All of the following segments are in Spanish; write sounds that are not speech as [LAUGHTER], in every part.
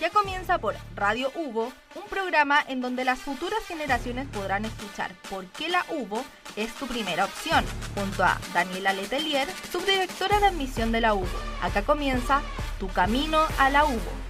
Ya comienza por Radio Hugo, un programa en donde las futuras generaciones podrán escuchar por qué la UBO es tu primera opción, junto a Daniela Letelier, subdirectora de admisión de la UBO. Acá comienza Tu Camino a la UBO.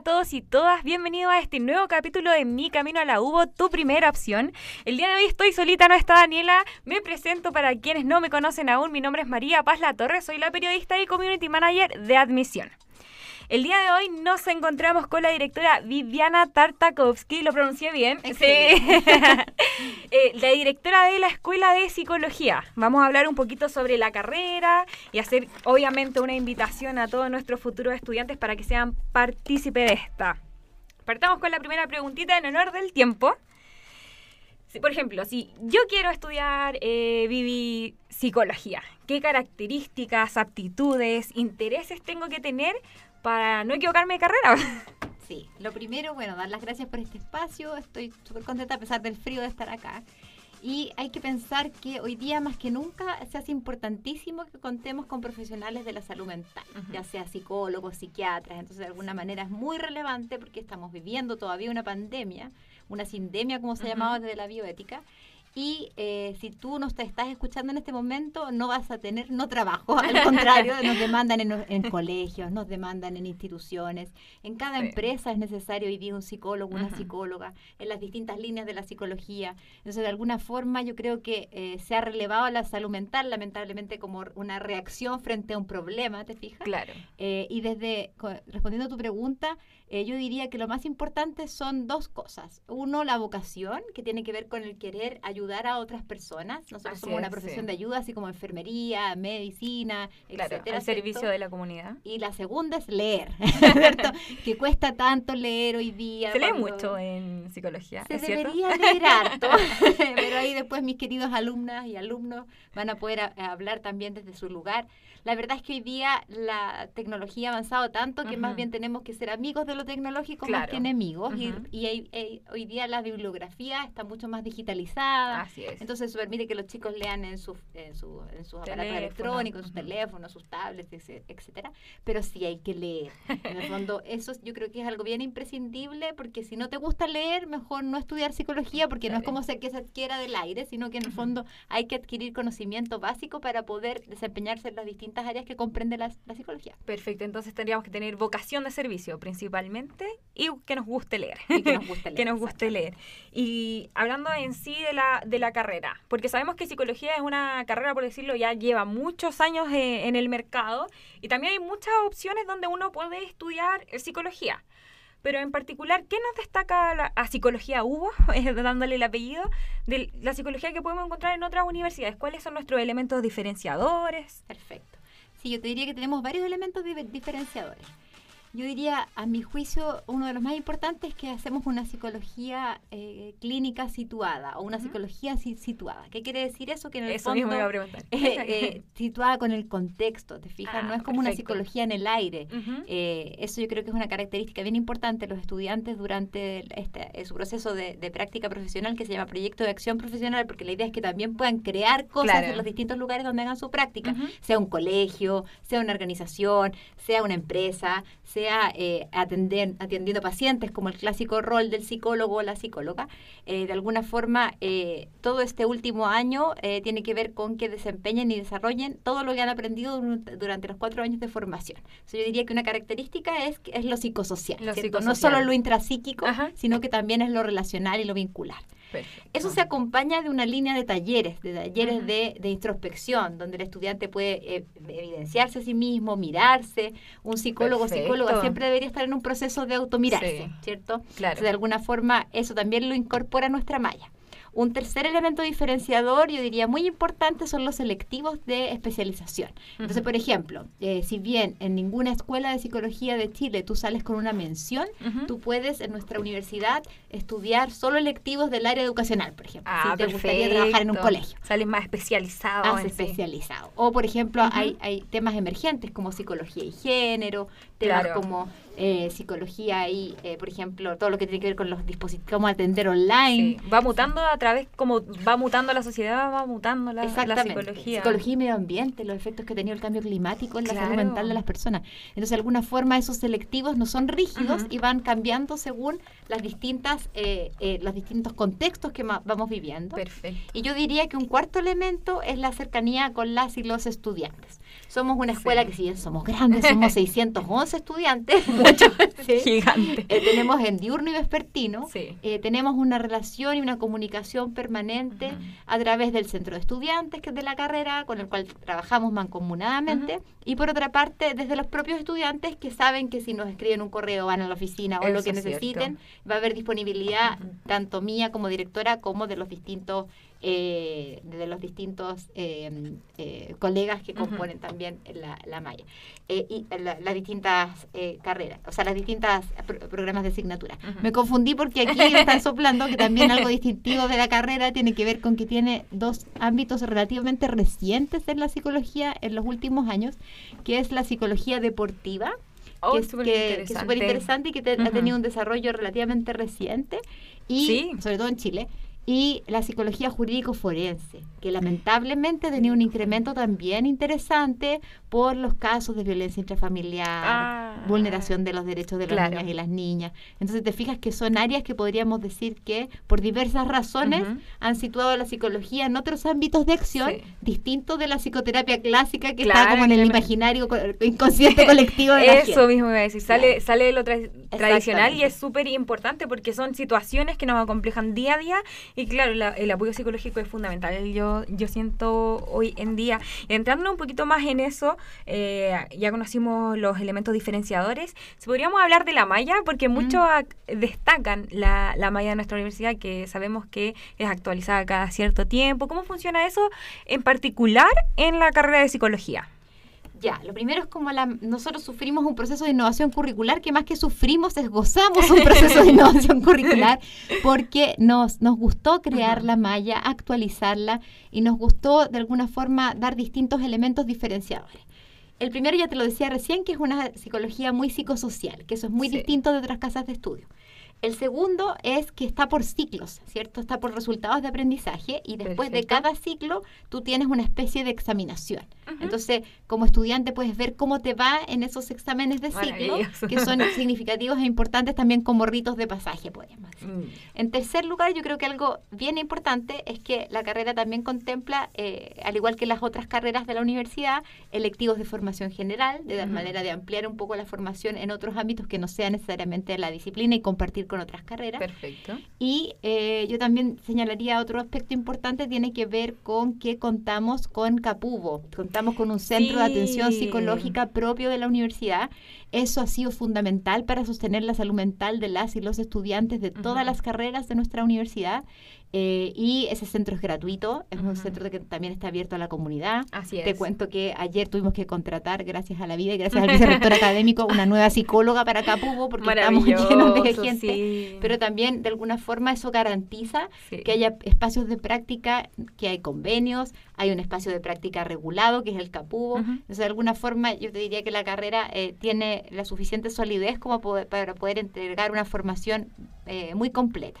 A todos y todas, bienvenidos a este nuevo capítulo de Mi Camino a la UBO, tu primera opción. El día de hoy estoy solita, no está Daniela. Me presento para quienes no me conocen aún, mi nombre es María Paz La Torre, soy la periodista y community manager de admisión. El día de hoy nos encontramos con la directora Viviana Tartakovsky, lo pronuncié bien. Sí. [LAUGHS] Eh, la directora de la Escuela de Psicología. Vamos a hablar un poquito sobre la carrera y hacer obviamente una invitación a todos nuestros futuros estudiantes para que sean partícipes de esta. Partamos con la primera preguntita en honor del tiempo. por ejemplo, si yo quiero estudiar eh, Vivi psicología, ¿qué características, aptitudes, intereses tengo que tener para no equivocarme de carrera. [LAUGHS] Sí, lo primero, bueno, dar las gracias por este espacio. Estoy súper contenta a pesar del frío de estar acá. Y hay que pensar que hoy día más que nunca se hace importantísimo que contemos con profesionales de la salud mental, ya sea psicólogos, psiquiatras. Entonces, de alguna manera es muy relevante porque estamos viviendo todavía una pandemia, una sindemia como se ha llamaba desde la bioética, y eh, si tú nos te estás escuchando en este momento, no vas a tener no trabajo. Al contrario, nos [LAUGHS] demandan en, colegios, nos demandan en instituciones. En cada empresa es necesario hoy día un psicólogo, una psicóloga, en las distintas líneas de la psicología. Entonces, de alguna forma, yo creo que eh, se ha relevado la salud mental, lamentablemente, como una reacción frente a un problema, ¿te fijas? Claro. Eh, y desde, respondiendo a tu pregunta, eh, yo diría que lo más importante son dos cosas. Uno, la vocación, que tiene que ver con el querer ayudar a otras personas. Nosotros somos una profesión de ayuda, así como enfermería, medicina, claro, etcétera. servicio de la comunidad. Y la segunda es leer, [LAUGHS] ¿cierto? que cuesta tanto leer hoy día. Se lee mucho en psicología. Se debería leer harto, [LAUGHS] [LAUGHS] pero ahí después mis queridos alumnas y alumnos van a poder hablar también desde su lugar. La verdad es que hoy día la tecnología ha avanzado tanto que más bien tenemos que ser amigos de lo tecnológico más que enemigos. Y, hoy día la bibliografía está mucho más digitalizada. Así es. Entonces eso permite que los chicos lean en, su, en, su, en sus aparatos electrónicos, en sus teléfonos, sus tablets, etcétera. Pero sí hay que leer. En el fondo, [LAUGHS] eso yo creo que es algo bien imprescindible porque si no te gusta leer, mejor no estudiar psicología porque no es como que se adquiera del aire, sino que en el fondo hay que adquirir conocimiento básico para poder desempeñarse en las distintas áreas que comprende la, psicología. Perfecto, entonces tendríamos que tener vocación de servicio principalmente y que nos guste leer. Y que nos guste [LAUGHS] leer. que nos guste leer. Y hablando en sí de la, de la carrera, porque sabemos que psicología es una carrera, por decirlo, ya lleva muchos años eh, en el mercado y también hay muchas opciones donde uno puede estudiar psicología. Pero en particular, ¿qué nos destaca la, a Psicología Hugo, [LAUGHS] dándole el apellido, de la psicología que podemos encontrar en otras universidades? ¿Cuáles son nuestros elementos diferenciadores? Perfecto. Sí, yo te diría que tenemos varios elementos diferenciadores. Yo diría, a mi juicio, uno de los más importantes es que hacemos una psicología eh, clínica situada o una psicología situada. ¿Qué quiere decir eso? Que en el eso mismo iba a preguntar. [LAUGHS] Eh, situada con el contexto, ¿te fijas? no es como una psicología en el aire. Eh, eso yo creo que es una característica bien importante los estudiantes durante este, su proceso de, práctica profesional que se llama proyecto de acción profesional, porque la idea es que también puedan crear cosas en los distintos lugares donde hagan su práctica, sea un colegio, sea una organización, sea una empresa, sea sea eh, atender, atendiendo pacientes, como el clásico rol del psicólogo o la psicóloga, eh, de alguna forma eh, todo este último año tiene que ver con que desempeñen y desarrollen todo lo que han aprendido durante los cuatro años de formación. yo diría que una característica es, es lo psicosocial, no solo lo intrapsíquico, sino que también es lo relacional y lo vincular. Eso se acompaña de una línea de talleres, de talleres de, introspección, donde el estudiante puede eh, evidenciarse a sí mismo, mirarse. Un psicólogo o psicóloga siempre debería estar en un proceso de automirarse, ¿cierto? Claro. de alguna forma eso también lo incorpora nuestra malla. Un tercer elemento diferenciador, yo diría muy importante, son los selectivos de especialización. Entonces, por ejemplo, eh, si bien en ninguna escuela de psicología de Chile tú sales con una mención, tú puedes en nuestra universidad estudiar solo electivos del área educacional, por ejemplo. Ah, si te gustaría trabajar en un colegio. Sales más especializado. Más especializado. O, por ejemplo, hay, hay temas emergentes como psicología y género, temas como eh, psicología y, eh, por ejemplo, todo lo que tiene que ver con los dispositivos, cómo atender online. Va mutando a través, como va mutando la sociedad, va mutando la, la psicología. Psicología y medio ambiente, los efectos que ha tenido el cambio climático en la salud mental de las personas. Entonces, de alguna forma, esos selectivos no son rígidos y van cambiando según las distintas, eh, los distintos contextos que vamos viviendo. Perfecto. Y yo diría que un cuarto elemento es la cercanía con las y los estudiantes. Somos una escuela que si bien somos grandes, somos [LAUGHS] 611 estudiantes, [LAUGHS] [LAUGHS] Gigante. Eh, tenemos en diurno y vespertino. Eh, tenemos una relación y una comunicación permanente a través del centro de estudiantes, que es de la carrera, con el cual trabajamos mancomunadamente. Y por otra parte, desde los propios estudiantes que saben que si nos escriben un correo, van a la oficina o lo que necesiten, va a haber disponibilidad tanto mía como directora como de los distintos eh, de los distintos eh, eh, colegas que componen también la, la malla eh, y las distintas carreras, o sea, las distintas programas de asignatura. Me confundí porque aquí están [LAUGHS] soplando que también algo distintivo de la carrera tiene que ver con que tiene dos ámbitos relativamente recientes en la psicología en los últimos años, que es la psicología deportiva. Oh, que, es súper interesante. y que ha tenido un desarrollo relativamente reciente y sobre todo en Chile y la psicología jurídico forense, que lamentablemente ha tenido un incremento también interesante por los casos de violencia intrafamiliar, ah. vulneración de los derechos de las niñas y las niñas. Entonces te fijas que son áreas que podríamos decir que por diversas razones han situado la psicología en otros ámbitos de acción distintos de la psicoterapia clásica que está como en el imaginario inconsciente colectivo de Eso mismo iba a decir, sale, sale de lo tradicional y es súper importante porque son situaciones que nos acomplejan día a día y claro, el apoyo psicológico es fundamental, yo, yo siento hoy en día. Entrando un poquito más en eso, eh, ya conocimos los elementos diferenciadores. Si podríamos hablar de la malla, porque mm. muchos destacan la, la malla de nuestra universidad, que sabemos que es actualizada cada cierto tiempo. ¿Cómo funciona eso en particular en la carrera de psicología? Ya, lo primero es como la, nosotros sufrimos un proceso de innovación curricular que más que sufrimos es gozamos un proceso de innovación [LAUGHS] curricular porque nos, nos gustó crear la malla, actualizarla y nos gustó de alguna forma dar distintos elementos diferenciadores. El primero ya te lo decía recién, que es una psicología muy psicosocial, que eso es muy distinto de otras casas de estudio. El segundo es que está por ciclos, ¿cierto? Está por resultados de aprendizaje y después de cada ciclo tú tienes una especie de examinación. Entonces, como estudiante puedes ver cómo te va en esos exámenes de ciclo, que son [LAUGHS] significativos e importantes también como ritos de pasaje, podríamos decir. Mm. En tercer lugar, yo creo que algo bien importante es que la carrera también contempla, eh, al igual que las otras carreras de la universidad, electivos de formación general, de dar manera de ampliar un poco la formación en otros ámbitos que no sea necesariamente la disciplina y compartir con otras carreras. Perfecto. Y eh, yo también señalaría otro aspecto importante, tiene que ver con que contamos con Capubo, contamos con un centro de atención psicológica propio de la universidad. Eso ha sido fundamental para sostener la salud mental de las y los estudiantes de todas las carreras de nuestra universidad. Eh, y ese centro es gratuito, es un centro que también está abierto a la comunidad. Así es. Te cuento que ayer tuvimos que contratar, gracias a la vida y gracias al vicerrector académico, una nueva psicóloga para Capubo, porque estamos llenos de gente. Pero también, de alguna forma, eso garantiza que haya espacios de práctica, que hay convenios, hay un espacio de práctica regulado, que es el Capubo. Entonces, de alguna forma, yo te diría que la carrera eh, tiene la suficiente solidez como para poder entregar una formación eh, muy completa.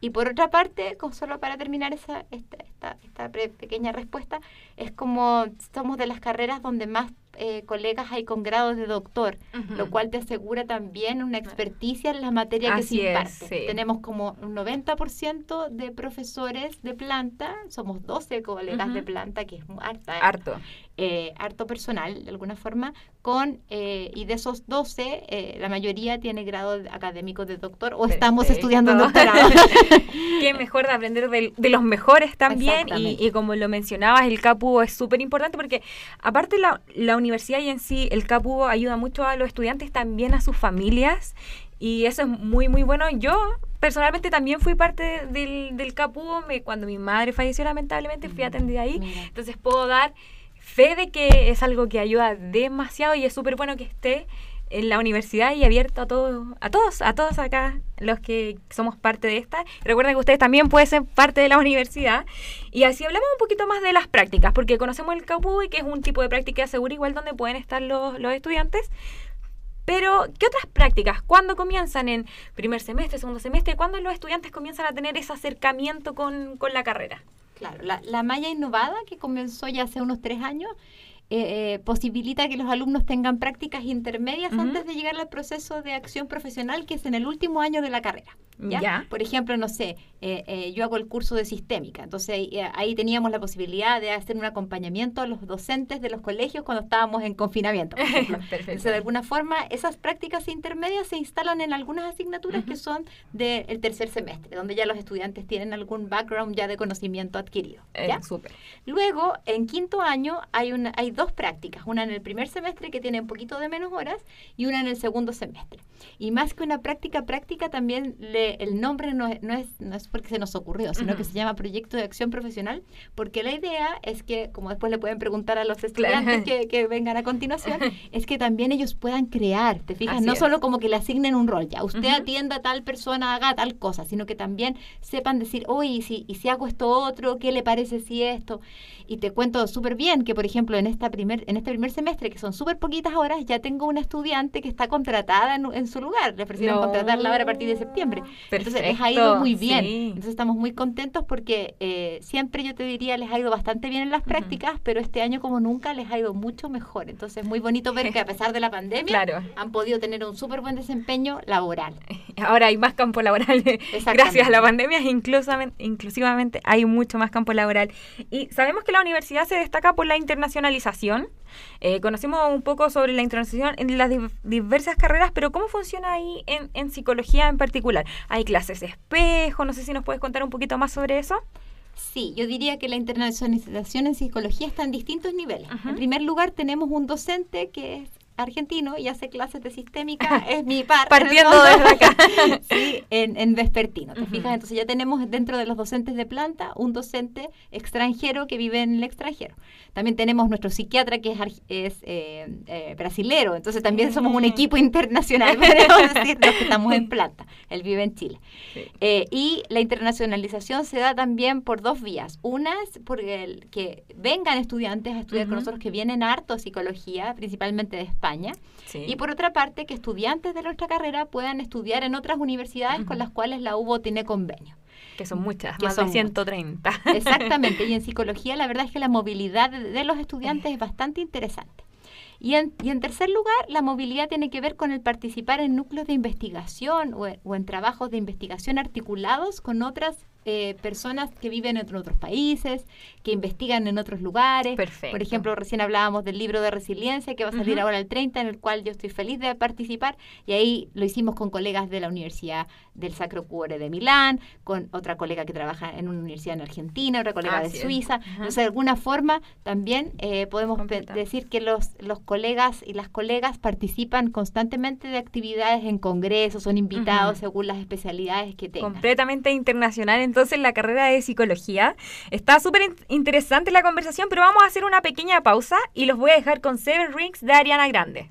Y por otra parte, solo para terminar esa, esta, esta, esta pequeña respuesta, es como somos de las carreras donde más eh, colegas hay con grados de doctor, lo cual te asegura también una experticia en la materia que se imparte. Tenemos como un 90% de profesores de planta, somos 12 colegas de planta, que es harta, harto. Eh, harto personal de alguna forma, con eh, y de esos 12, la mayoría tiene grado académico de doctor o estamos estudiando un doctorado. [LAUGHS] Qué mejor de aprender de, los mejores también y, y, como lo mencionabas, el CAPU es súper importante porque aparte la, la universidad y en sí el CAPU ayuda mucho a los estudiantes, también a sus familias. Y eso es muy, muy bueno. Yo personalmente también fui parte del, del Capuo. Me, cuando mi madre falleció, lamentablemente, fui mm, atendida ahí. Entonces puedo dar fe de que es algo que ayuda demasiado y es súper bueno que esté en la universidad y abierto a todos, a todos, a todos acá los que somos parte de esta. Recuerden que ustedes también pueden ser parte de la universidad. Y así hablamos un poquito más de las prácticas, porque conocemos el y que es un tipo de práctica segura igual donde pueden estar los, los estudiantes. Pero, ¿qué otras prácticas? ¿Cuándo comienzan? ¿En primer semestre, segundo semestre? ¿Cuándo los estudiantes comienzan a tener ese acercamiento con, con la carrera? Claro, la, la malla innovada que comenzó ya hace unos tres años eh, eh, posibilita que los alumnos tengan prácticas intermedias antes de llegar al proceso de acción profesional que es en el último año de la carrera. ¿ya? Por ejemplo, no sé, eh, eh, yo hago el curso de sistémica, entonces eh, ahí teníamos la posibilidad de hacer un acompañamiento a los docentes de los colegios cuando estábamos en confinamiento. [LAUGHS] entonces, de alguna forma, esas prácticas intermedias se instalan en algunas asignaturas que son del tercer semestre, donde ya los estudiantes tienen algún background ya de conocimiento adquirido. ¿ya? Luego, en quinto año, hay, una, hay dos prácticas, una en el primer semestre que tiene un poquito de menos horas y una en el segundo semestre. Y más que una práctica práctica, también le el nombre no es, no es, no es porque se nos ocurrió, sino que se llama Proyecto de Acción Profesional, porque la idea es que, como después le pueden preguntar a los estudiantes que, vengan a continuación, [LAUGHS] es que también ellos puedan crear, ¿te fijas? no solo como que le asignen un rol, ya usted atienda a tal persona, haga tal cosa, sino que también sepan decir, oye, ¿y si, y si hago esto otro, ¿qué le parece si esto? Y te cuento súper bien que, por ejemplo, en, esta primer, en este primer semestre, que son súper poquitas horas, ya tengo una estudiante que está contratada en, su lugar. Le ofrecieron contratarla ahora a partir de septiembre. Entonces les ha ido muy bien. Entonces estamos muy contentos porque eh, siempre yo te diría les ha ido bastante bien en las prácticas, pero este año como nunca les ha ido mucho mejor. Entonces es muy bonito ver que a pesar de la pandemia han podido tener un súper buen desempeño laboral. [LAUGHS] Ahora hay más campo laboral. Gracias a la pandemia inclusivamente hay mucho más campo laboral. Y sabemos que la universidad se destaca por la internacionalización. Eh, conocimos un poco sobre la internacionalización en las diversas carreras, pero ¿cómo funciona ahí en, psicología en particular? ¿Hay clases espejo? No sé si nos puedes contar un poquito más sobre eso. Sí, yo diría que la internacionalización en psicología está en distintos niveles. En primer lugar, tenemos un docente que es argentino y hace clases de sistémica, [LAUGHS] es mi par. Partiendo desde [LAUGHS] acá. sí, en, en vespertino, ¿te fijas? Entonces ya tenemos dentro de los docentes de planta un docente extranjero que vive en el extranjero. También tenemos nuestro psiquiatra que es, es eh, eh, brasilero, entonces también somos un equipo [LAUGHS] internacional, podemos decir, los que estamos en planta. Él vive en Chile. Eh, y la internacionalización se da también por dos vías. Una es porque el, que vengan estudiantes a estudiar con nosotros que vienen harto psicología, principalmente de España y por otra parte, que estudiantes de nuestra carrera puedan estudiar en otras universidades con las cuales la UBO tiene convenio. Que son muchas, más de 130. [LAUGHS] Exactamente, y en psicología la verdad es que la movilidad de, los estudiantes es bastante interesante. Y en, y en, tercer lugar, la movilidad tiene que ver con el participar en núcleos de investigación o, o en trabajos de investigación articulados con otras eh, personas que viven en otros países, que investigan en otros lugares. Perfecto. Por ejemplo, recién hablábamos del libro de resiliencia que va a salir ahora el 30, en el cual yo estoy feliz de participar. Y ahí lo hicimos con colegas de la Universidad del Sacro Cuore de Milán, con otra colega que trabaja en una universidad en Argentina, otra colega de Suiza. Entonces, de alguna forma, también eh, podemos decir que los, los colegas y las colegas participan constantemente de actividades en congresos, son invitados según las especialidades que tengan. Completamente internacional, entonces entonces la carrera de psicología. Está súper interesante la conversación, pero vamos a hacer una pequeña pausa y los voy a dejar con Seven Rings de Ariana Grande.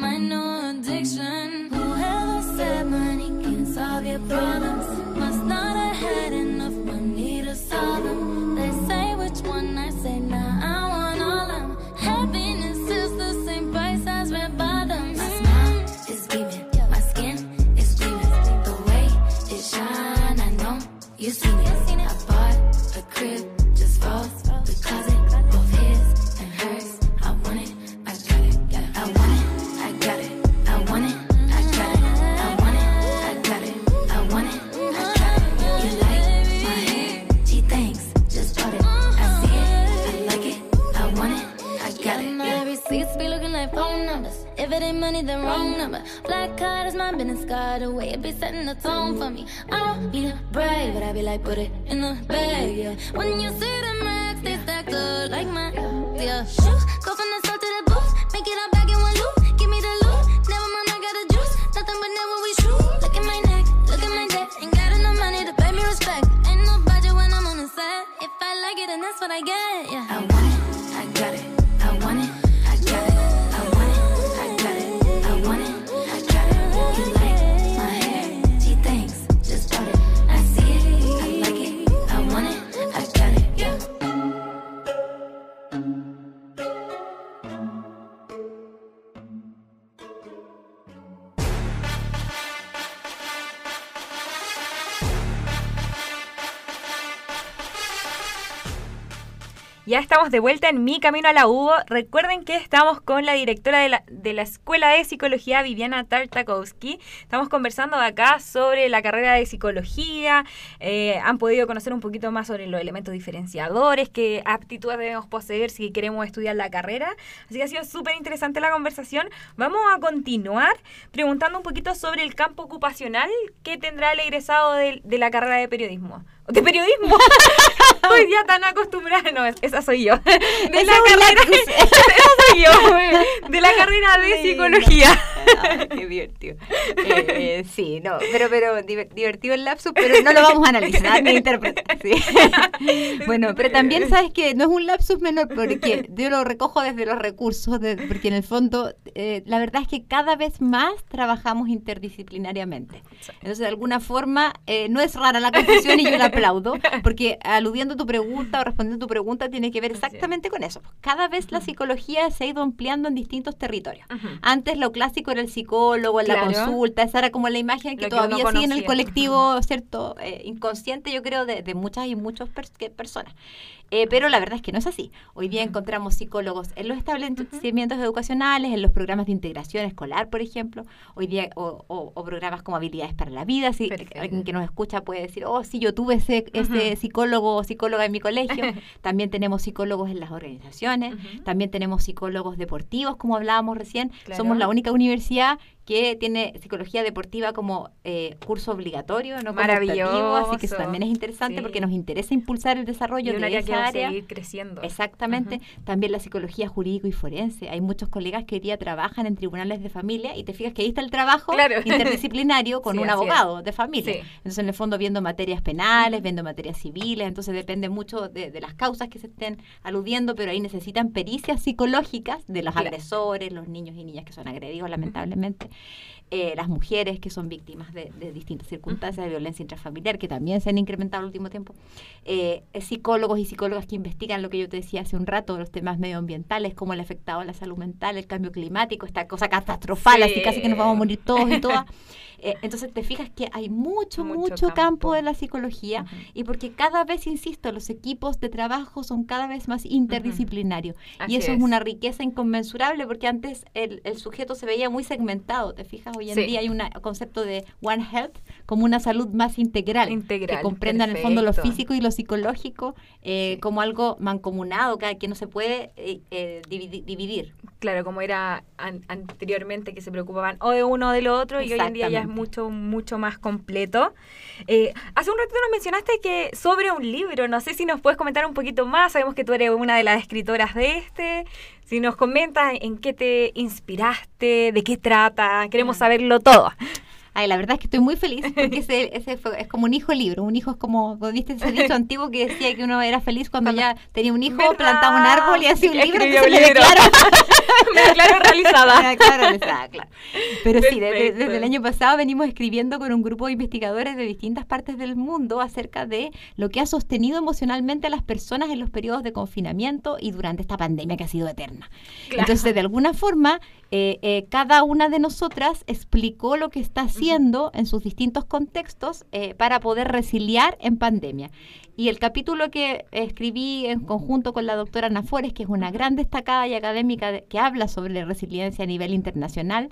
Mind no addiction. Whoever said money can solve your problems. Put it in the bag, yeah. When you see the max, they stacked up like my yeah. Estamos de vuelta en Mi Camino a la UBO. Recuerden que estamos con la directora de la, de la Escuela de Psicología, Viviana Tartakovsky. Estamos conversando acá sobre la carrera de psicología. Eh, han podido conocer un poquito más sobre los elementos diferenciadores, qué aptitudes debemos poseer si queremos estudiar la carrera. Así que ha sido súper interesante la conversación. Vamos a continuar preguntando un poquito sobre el campo ocupacional que tendrá el egresado de, de la carrera de periodismo. ¿De periodismo? [LAUGHS] Estoy ya tan acostumbrada. No, esa soy yo. [LAUGHS] De la carrera. [LAUGHS] esa soy yo. De la carrera de psicología. [LAUGHS] Qué divertido. Eh, eh, sí, no, pero, pero diver- divertido el lapsus, pero no lo vamos a analizar ni interpretar. sí. [LAUGHS] bueno, pero también sabes que no es un lapsus menor porque yo lo recojo desde los recursos, de- porque en el fondo eh, la verdad es que cada vez más trabajamos interdisciplinariamente. Entonces, de alguna forma, eh, no es rara la confusión y yo la aplaudo, porque aludiendo a tu pregunta o respondiendo a tu pregunta tiene que ver exactamente con eso. Cada vez la psicología se ha ido ampliando en distintos territorios. Antes lo clásico era el psicólogo, en la consulta, esa era como la imagen que todavía sigue en el colectivo, ¿cierto? Eh, inconsciente, yo creo, de, de muchas y muchas pers- personas. Eh, pero la verdad es que no es así. Hoy día encontramos psicólogos en los establecimientos educacionales, en los programas de integración escolar, por ejemplo. Hoy día, o, o- o programas como habilidades para la vida. Si Perfecto. alguien que nos escucha puede decir, oh, sí, yo tuve ese, ese psicólogo o psicóloga en mi colegio. [LAUGHS] También tenemos psicólogos en las organizaciones. También tenemos psicólogos deportivos, como hablábamos recién. Claro. Somos la única universidad que tiene psicología deportiva como eh, curso obligatorio, no optativo, así que eso Maravilloso. también es interesante Sí. porque nos interesa impulsar el desarrollo Y de área que esa va a área. seguir creciendo. Exactamente. También la psicología jurídico y forense. Hay muchos colegas que hoy día trabajan en tribunales de familia y te fijas que ahí está el trabajo Claro. [LAUGHS] interdisciplinario con Sí, un es. abogado de familia. Sí. Entonces, en el fondo, viendo materias penales, viendo materias civiles, entonces depende mucho de, de las causas que se estén aludiendo, pero ahí necesitan pericias psicológicas de los Claro. agresores, los niños y niñas que son agredidos, lamentablemente. Eh, las mujeres que son víctimas de, distintas circunstancias de violencia intrafamiliar, que también se han incrementado en el último tiempo, eh, psicólogos y psicólogas que investigan lo que yo te decía hace un rato, los temas medioambientales, cómo le ha afectado a la salud mental, el cambio climático, esta cosa catastrofal, así Sí. casi que nos vamos a morir todos y todas. [LAUGHS] Eh, entonces te fijas que hay mucho, Mucho mucho, campo. campo. de la psicología y porque cada vez, insisto, los equipos de trabajo son cada vez más interdisciplinarios. Y eso es. es. una riqueza inconmensurable porque antes el, el sujeto se veía muy segmentado, ¿te fijas? Hoy en Sí. día hay un concepto de One Health como una salud más integral, Integral, que comprenda en el fondo lo físico y lo psicológico eh, Sí. como algo mancomunado, que, que no se puede eh, eh, dividi- dividir. Claro, como era an- anteriormente que se preocupaban o de uno o de lo otro y hoy en día ya es. Mucho, mucho más completo. Eh, hace un ratito nos mencionaste que sobre un libro, no sé si nos puedes comentar un poquito más, sabemos que tú eres una de las escritoras de este, si nos comentas en qué te inspiraste, de qué trata, queremos saberlo todo. Ay, la verdad es que estoy muy feliz porque ese, [LAUGHS] ese fue, es como un hijo libro. Un hijo es como, ¿viste ese dicho [LAUGHS] antiguo que decía que uno era feliz cuando ya tenía un hijo, plantaba un árbol y hacía un libro? Un libro. [LAUGHS] me declaro realizada. me declaro realizada, claro. Pero sí, desde, el año pasado venimos escribiendo con un grupo de investigadores de distintas partes del mundo acerca de lo que ha sostenido emocionalmente a las personas en los periodos de confinamiento y durante esta pandemia que ha sido eterna. Entonces, de alguna forma, eh, eh, cada una de nosotras explicó lo que está haciendo en sus distintos contextos eh, para poder resiliar en pandemia. Y el capítulo que escribí en conjunto con la doctora Ana Flores, que es una gran destacada y académica que habla sobre resiliencia a nivel internacional,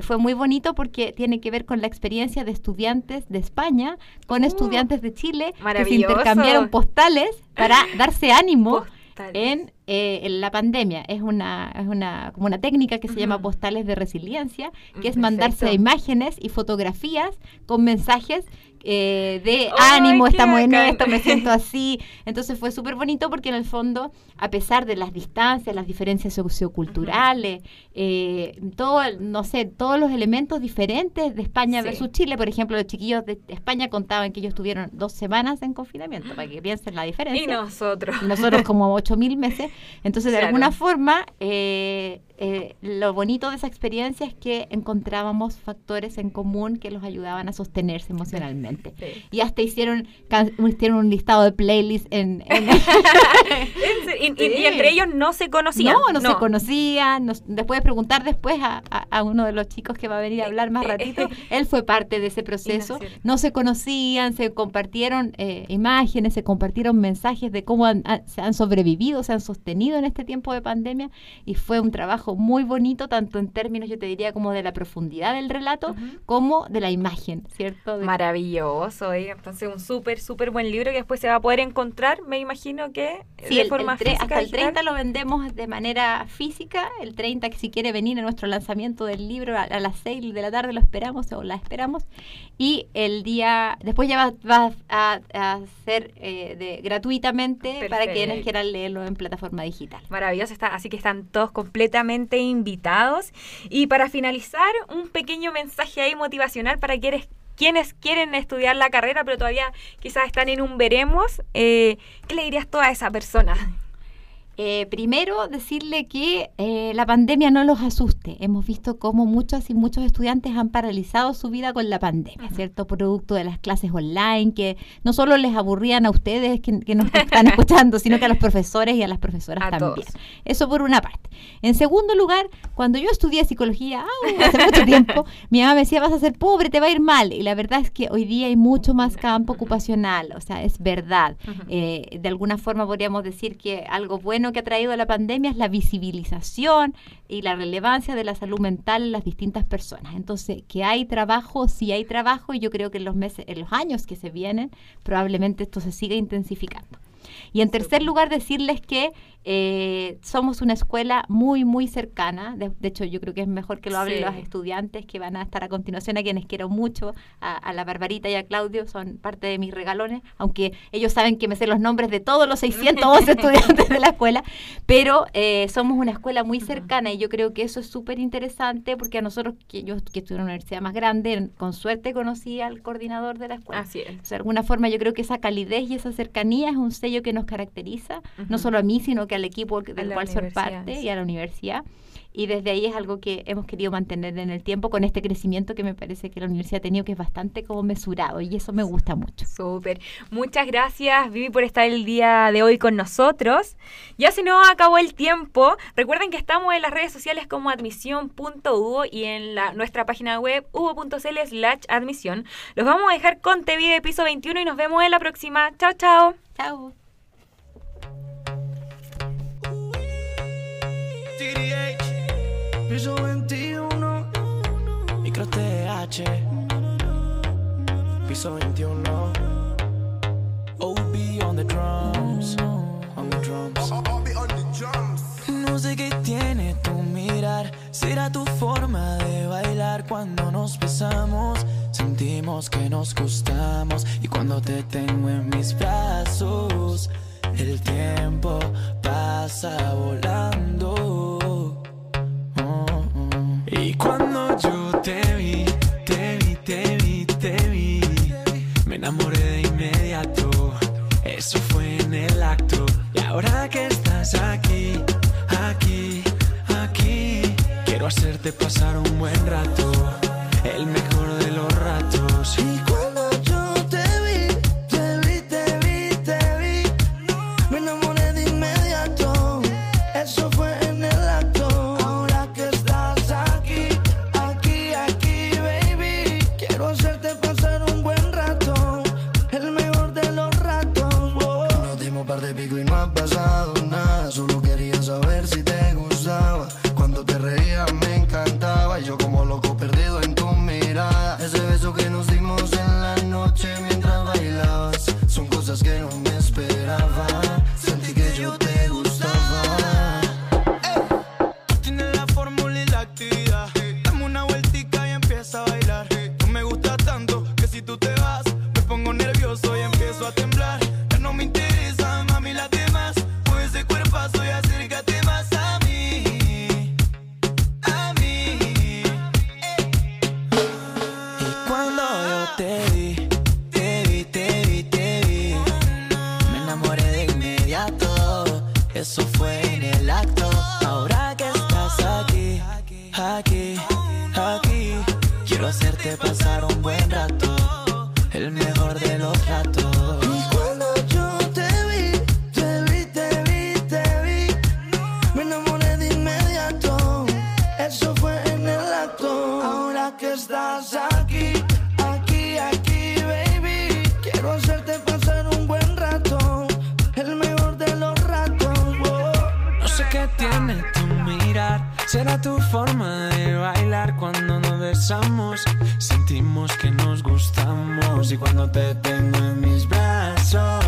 fue muy bonito porque tiene que ver con la experiencia de estudiantes de España con uh, estudiantes de Chile que se intercambiaron postales para darse ánimo en, eh, en, la pandemia. Es una, es una, como una técnica que se llama postales de resiliencia, que es mandarse imágenes y fotografías con mensajes eh, de ánimo, estamos en esto, me siento [LAUGHS] así. Entonces fue súper bonito porque en el fondo, a pesar de las distancias, las diferencias socioculturales, eh, todo, no sé, todos los elementos diferentes de España versus Chile, por ejemplo, los chiquillos de España contaban que ellos tuvieron dos semanas en confinamiento, para que piensen la diferencia. Y nosotros. nosotros como ocho mil meses. Entonces, de alguna forma, eh, eh, lo bonito de esa experiencia es que encontrábamos factores en común que los ayudaban a sostenerse emocionalmente. Y hasta hicieron, hicieron un listado de playlists en... [LAUGHS] y, entre ellos no se conocían. No, no, se conocían. después de preguntar después a, a, uno de los chicos que va a venir a hablar más eh, ratito, eh, [LAUGHS] él fue parte de ese proceso. No se conocían, se compartieron imágenes, se compartieron mensajes de cómo se han sobrevivido, se han sostenido en este tiempo de pandemia y fue un trabajo muy bonito, tanto en términos, yo te diría, como de la profundidad del relato, como de la imagen, ¿cierto? Maravilloso, ¿eh? entonces un súper, súper buen libro que después se va a poder encontrar, me imagino que de forma física. Hasta el 30 lo vendemos de manera física, el 30 que si quiere venir a nuestro lanzamiento del libro a, las 6 de la tarde lo esperamos o la esperamos, y el día, después ya va, a, hacer eh, de, gratuitamente para quienes quieran leerlo en plataforma digital. Maravilloso, está, así que están todos completamente invitados. Y para finalizar, un pequeño mensaje ahí motivacional para quienes, quienes quieren estudiar la carrera, pero todavía quizás están en un veremos. Eh, ¿Qué le dirías tú a esa persona? Eh, primero, decirle que eh, la pandemia no los asuste. Hemos visto cómo muchos y muchos estudiantes han paralizado su vida con la pandemia, ¿cierto? Producto de las clases online, que no solo les aburrían a ustedes que, nos están [LAUGHS] escuchando, sino que a los profesores y a las profesoras también. Eso por una parte. En segundo lugar, cuando yo estudié psicología hace mucho tiempo, [LAUGHS] mi mamá me decía, vas a ser pobre, te va a ir mal. Y la verdad es que hoy día hay mucho más campo ocupacional, o sea, es verdad. Eh, de alguna forma podríamos decir que algo bueno que ha traído la pandemia es la visibilización y la relevancia de la salud mental en las distintas personas. Entonces, que hay trabajo, sí hay trabajo, y yo creo que en los meses, en los años que se vienen, probablemente esto se siga intensificando. Y en tercer lugar, decirles que eh, somos una escuela muy, muy cercana. De, hecho, yo creo que es mejor que lo hablen los estudiantes que van a estar a continuación, a quienes quiero mucho, a, la Barbarita y a Claudio, son parte de mis regalones, aunque ellos saben que me sé los nombres de todos los 611 [LAUGHS] estudiantes de la escuela, pero eh, somos una escuela muy cercana y yo creo que eso es súper interesante porque a nosotros, que yo que estuve en una universidad más grande, con suerte conocí al coordinador de la escuela. Así es. de alguna forma yo creo que esa calidez y esa cercanía es un sello que nos caracteriza, no solo a mí, sino que al equipo del cual soy parte y a la universidad. Y desde ahí es algo que hemos querido mantener en el tiempo con este crecimiento que me parece que la universidad ha tenido, que es bastante como mesurado y eso me gusta mucho. Súper. Muchas gracias, Vivi, por estar el día de hoy con nosotros. Ya se nos acabó el tiempo. Recuerden que estamos en las redes sociales como admisión.uvo y en la, nuestra página web uvo.cl slash admisión. Los vamos a dejar con TV de piso 21 y nos vemos en la próxima. Chao, chao. Chao. Piso 21, micro TH. Piso 21. OB on the drums. On the drums. No sé qué tiene tu mirar. Será tu forma de bailar cuando nos besamos. Sentimos que nos gustamos. Y cuando te tengo en mis brazos, el tiempo pasa volando. que estás aquí, aquí, aquí, baby. Quiero hacerte pasar un buen rato, el mejor de los ratos. Oh. No sé qué tiene tu mirar, será tu forma de bailar cuando nos besamos. Sentimos que nos gustamos y cuando te tengo en mis brazos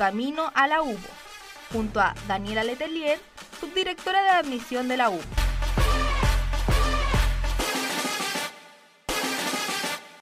camino a la UBO, junto a Daniela Letelier, subdirectora de admisión de la UBO.